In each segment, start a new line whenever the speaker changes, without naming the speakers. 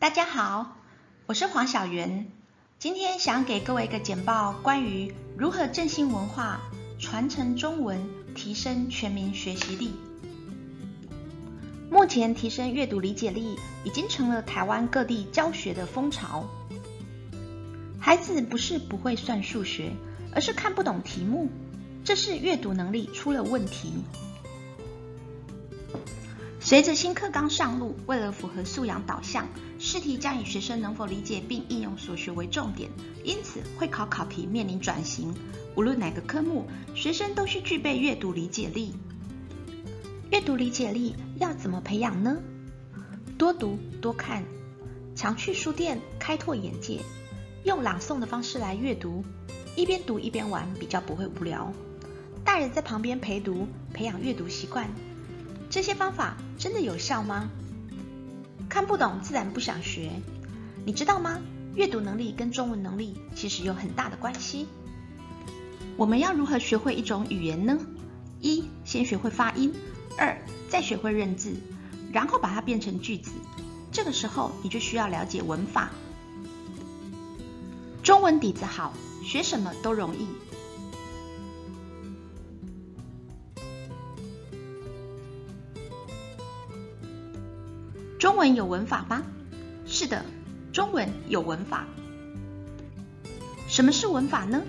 大家好，我是黄小媛。今天想给各位一个简报，关于如何振兴文化、传承中文、提升全民学习力。目前，提升阅读理解力已经成了台湾各地教学的风潮。孩子不是不会算数学，而是看不懂题目，这是阅读能力出了问题。随着新课纲上路，为了符合素养导向，试题将以学生能否理解并应用所学为重点，因此会考考题面临转型。无论哪个科目，学生都需具备阅读理解力。阅读理解力要怎么培养呢？多读多看，常去书店开拓眼界，用朗诵的方式来阅读，一边读一边玩，比较不会无聊。大人在旁边陪读，培养阅读习惯。这些方法真的有效吗？看不懂自然不想学，你知道吗？阅读能力跟中文能力其实有很大的关系。我们要如何学会一种语言呢？一，先学会发音；二，再学会认字，然后把它变成句子。这个时候你就需要了解文法。中文底子好，学什么都容易。文有文法吗？是的，中文有文法。什么是文法呢？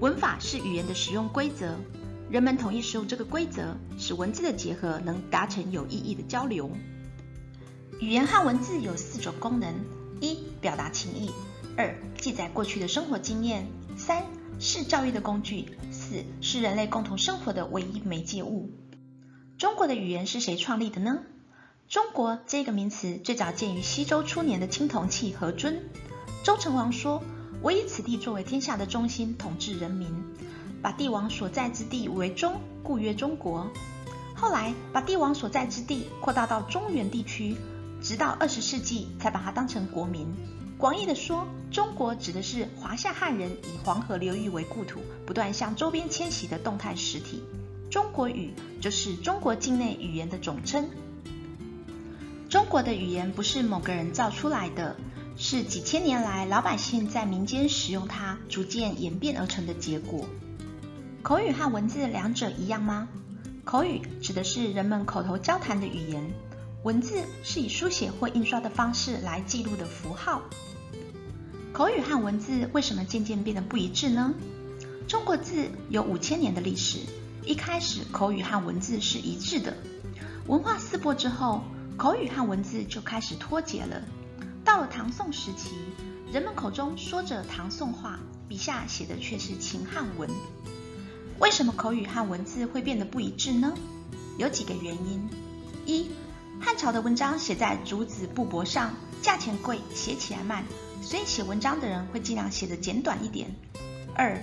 文法是语言的使用规则，人们统一使用这个规则，使文字的结合能达成有意义的交流。语言和文字有四种功能：一、表达情意；二、记载过去的生活经验；三、是教育的工具；四、是人类共同生活的唯一媒介物。中国的语言是谁创立的呢？中国这个名词最早见于西周初年的青铜器何尊。周成王说：“我以此地作为天下的中心，统治人民，把帝王所在之地为中，故曰中国。”后来把帝王所在之地扩大到中原地区，直到二十世纪才把它当成国民。广义的说，中国指的是华夏汉人以黄河流域为故土，不断向周边迁徙的动态实体。中国语就是中国境内语言的总称。中国的语言不是某个人造出来的，是几千年来老百姓在民间使用它，逐渐演变而成的结果。口语和文字两者一样吗？口语指的是人们口头交谈的语言，文字是以书写或印刷的方式来记录的符号。口语和文字为什么渐渐变得不一致呢？中国字有五千年的历史，一开始口语和文字是一致的，文化四播之后。口语和文字就开始脱节了。到了唐宋时期，人们口中说着唐宋话，笔下写的却是秦汉文。为什么口语和文字会变得不一致呢？有几个原因：一、汉朝的文章写在竹子布帛上，价钱贵，写起来慢，所以写文章的人会尽量写得简短一点；二、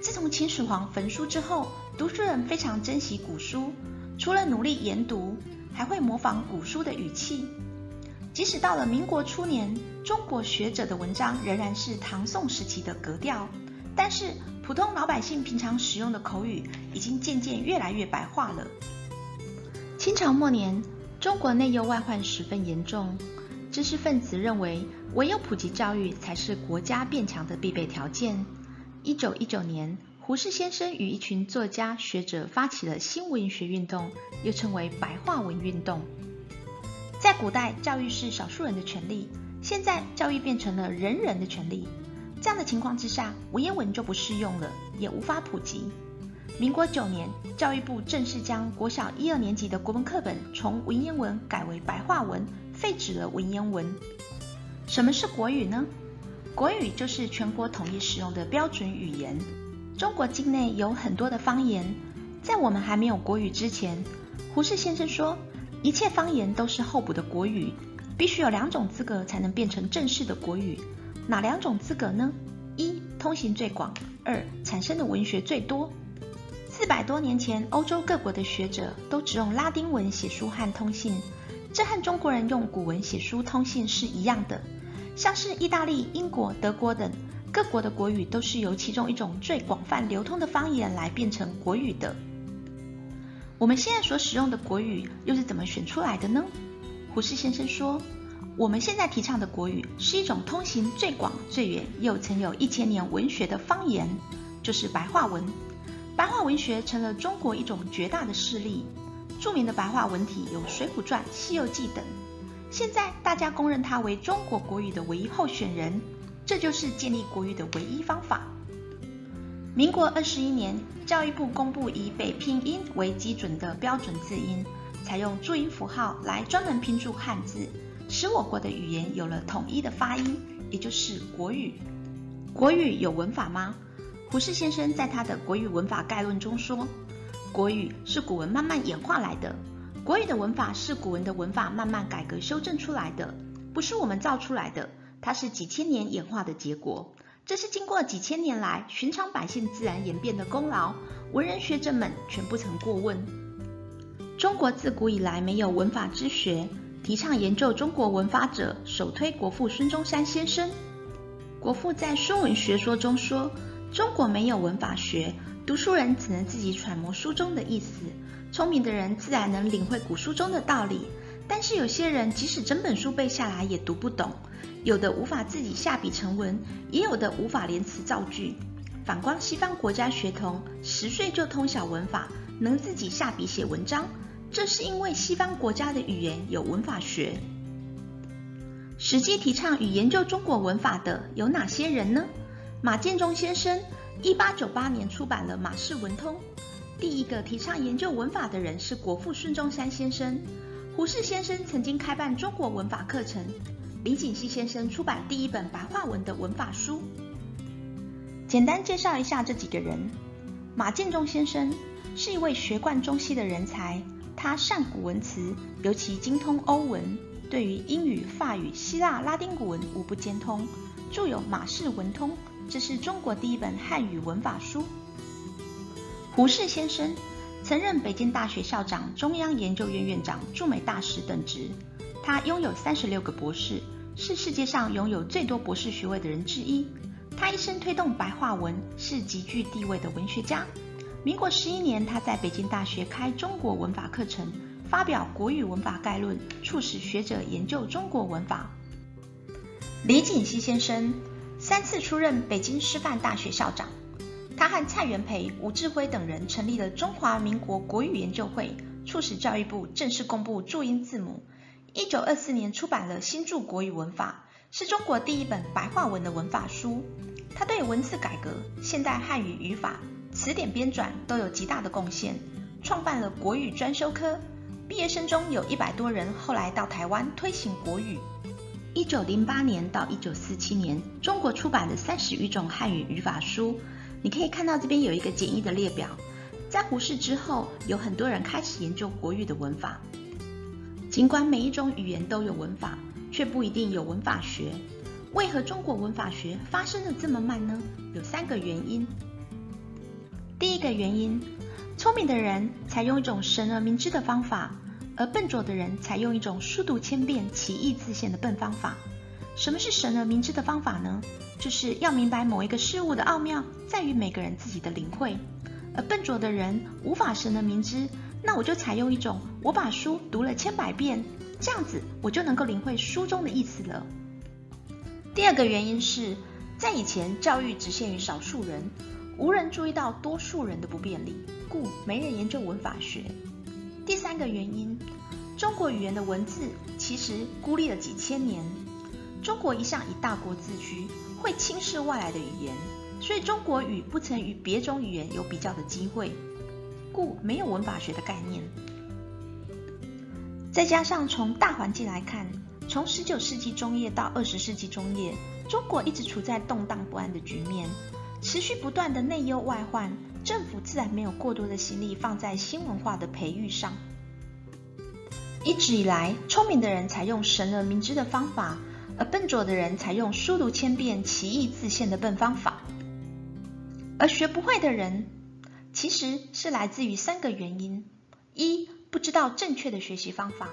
自从秦始皇焚书之后，读书人非常珍惜古书，除了努力研读。还会模仿古书的语气，即使到了民国初年，中国学者的文章仍然是唐宋时期的格调，但是普通老百姓平常使用的口语已经渐渐越来越白话了。清朝末年，中国内忧外患十分严重，知识分子认为唯有普及教育才是国家变强的必备条件。一九一九年。胡适先生与一群作家学者发起了新文学运动，又称为白话文运动。在古代，教育是少数人的权利，现在教育变成了人人的权利。这样的情况之下，文言文就不适用了，也无法普及。民国九年，教育部正式将国小一二年级的国文课本从文言文改为白话文，废止了文言文。什么是国语呢？国语就是全国统一使用的标准语言。中国境内有很多的方言，在我们还没有国语之前，胡适先生说，一切方言都是候补的国语，必须有两种资格才能变成正式的国语。哪两种资格呢？一、通行最广；二、产生的文学最多。四百多年前，欧洲各国的学者都只用拉丁文写书和通信，这和中国人用古文写书通信是一样的。像是意大利、英国、德国等。各国的国语都是由其中一种最广泛流通的方言来变成国语的。我们现在所使用的国语又是怎么选出来的呢？胡适先生说，我们现在提倡的国语是一种通行最广最远，又曾有一千年文学的方言，就是白话文。白话文学成了中国一种绝大的势力。著名的白话文体有《水浒传》《西游记》等。现在大家公认它为中国国语的唯一候选人，这就是建立国语的唯一方法。民国二十一年，教育部公布以北拼音为基准的标准字音，采用注音符号来专门拼注汉字，使我国的语言有了统一的发音，也就是国语。国语有文法吗？胡适先生在他的《国语文法概论》中说。国语是古文慢慢演化来的，国语的文法是古文的文法慢慢改革修正出来的，不是我们造出来的，它是几千年演化的结果。这是经过几千年来寻常百姓自然演变的功劳，文人学者们全不曾过问。中国自古以来没有文法之学，提倡研究中国文法者首推国父孙中山先生。国父在《孙文学说》中说：“中国没有文法学。”读书人只能自己揣摩书中的意思，聪明的人自然能领会古书中的道理。但是有些人即使整本书背下来也读不懂，有的无法自己下笔成文，也有的无法连词造句。反观西方国家学童，十岁就通晓文法，能自己下笔写文章，这是因为西方国家的语言有文法学。实际提倡与研究中国文法的有哪些人呢？马建忠先生。一八九八年出版了《马氏文通》，第一个提倡研究文法的人是国父孙中山先生。胡适先生曾经开办中国文法课程。李锦熙先生出版第一本白话文的文法书。简单介绍一下这几个人：马建忠先生是一位学贯中西的人才，他善古文辞，尤其精通欧文，对于英语、法语、希腊、拉丁古文无不精通，著有《马氏文通》。这是中国第一本汉语文法书。胡适先生曾任北京大学校长、中央研究院院长、驻美大使等职，他拥有三十六个博士，是世界上拥有最多博士学位的人之一。他一生推动白话文，是极具地位的文学家。民国十一年，他在北京大学开中国文法课程，发表《国语文法概论》，促使学者研究中国文法。李锦熙先生。三次出任北京师范大学校长，他和蔡元培、吴志辉等人成立了中华民国国语研究会，促使教育部正式公布注音字母。一九二四年出版了《新注国语文法》，是中国第一本白话文的文法书。他对文字改革、现代汉语语法、词典编纂都有极大的贡献，创办了国语专修科，毕业生中有一百多人后来到台湾推行国语。一九零八年到一九四七年，中国出版的三十余种汉语语法书，你可以看到这边有一个简易的列表。在胡适之后，有很多人开始研究国语的文法。尽管每一种语言都有文法，却不一定有文法学。为何中国文法学发生的这么慢呢？有三个原因。第一个原因，聪明的人采用一种神而明之的方法。而笨拙的人采用一种书读千遍、其义自现的笨方法。什么是神而明之的方法呢？就是要明白某一个事物的奥妙，在于每个人自己的领会。而笨拙的人无法神而明之，那我就采用一种我把书读了千百遍，这样子我就能够领会书中的意思了。第二个原因是在以前教育只限于少数人，无人注意到多数人的不便利，故没人研究文法学。第三个原因，中国语言的文字其实孤立了几千年。中国一向以大国自居，会轻视外来的语言，所以中国语不曾与别种语言有比较的机会，故没有文法学的概念。再加上从大环境来看，从十九世纪中叶到二十世纪中叶，中国一直处在动荡不安的局面，持续不断的内忧外患。政府自然没有过多的心力放在新文化的培育上。一直以来，聪明的人采用神而明之的方法，而笨拙的人采用书读千遍、其义自现的笨方法。而学不会的人，其实是来自于三个原因：一、不知道正确的学习方法；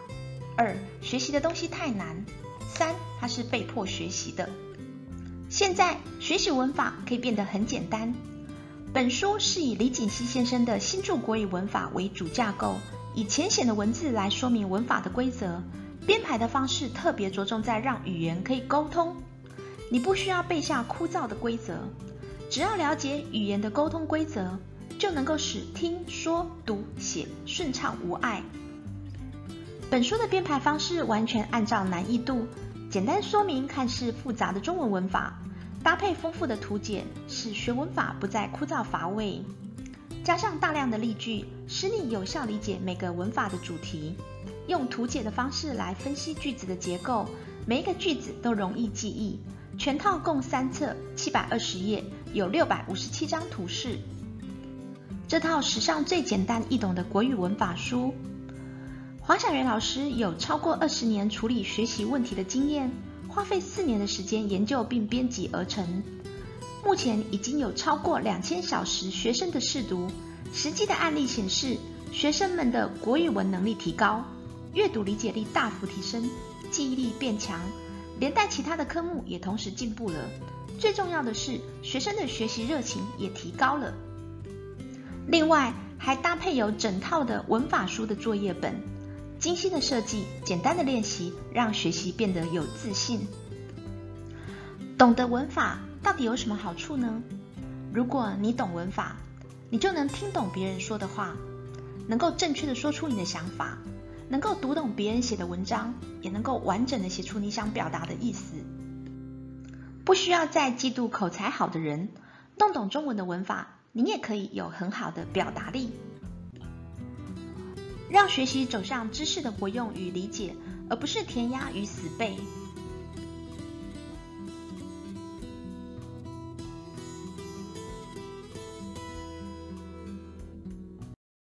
二、学习的东西太难；三、他是被迫学习的。现在学习文法可以变得很简单。本书是以李锦熙先生的新注国语文法为主架构，以浅显的文字来说明文法的规则，编排的方式特别着重在让语言可以沟通。你不需要背下枯燥的规则，只要了解语言的沟通规则，就能够使听说读写顺畅无碍。本书的编排方式完全按照难易度，简单说明看似复杂的中文文法，搭配丰富的图解，使学文法不再枯燥乏味。加上大量的例句，使你有效理解每个文法的主题。用图解的方式来分析句子的结构，每一个句子都容易记忆。全套共三册，七百二十页，有六百五十七张图示。这套史上最简单易懂的国语文法书，黄小媛老师有超过二十年处理学习问题的经验，花费四年的时间研究并编辑而成。目前已经有超过两千小时学生的试读，实际的案例显示，学生们的国语文能力提高。阅读理解力大幅提升，记忆力变强，连带其他的科目也同时进步了。最重要的是，学生的学习热情也提高了。另外，还搭配有整套的文法书的作业本，精心的设计，简单的练习，让学习变得有自信。懂得文法到底有什么好处呢？如果你懂文法，你就能听懂别人说的话，能够正确的说出你的想法。能够读懂别人写的文章，也能够完整的写出你想表达的意思。不需要再嫉妒口才好的人，弄懂中文的文法，你也可以有很好的表达力。让学习走向知识的活用与理解，而不是填鸭与死背。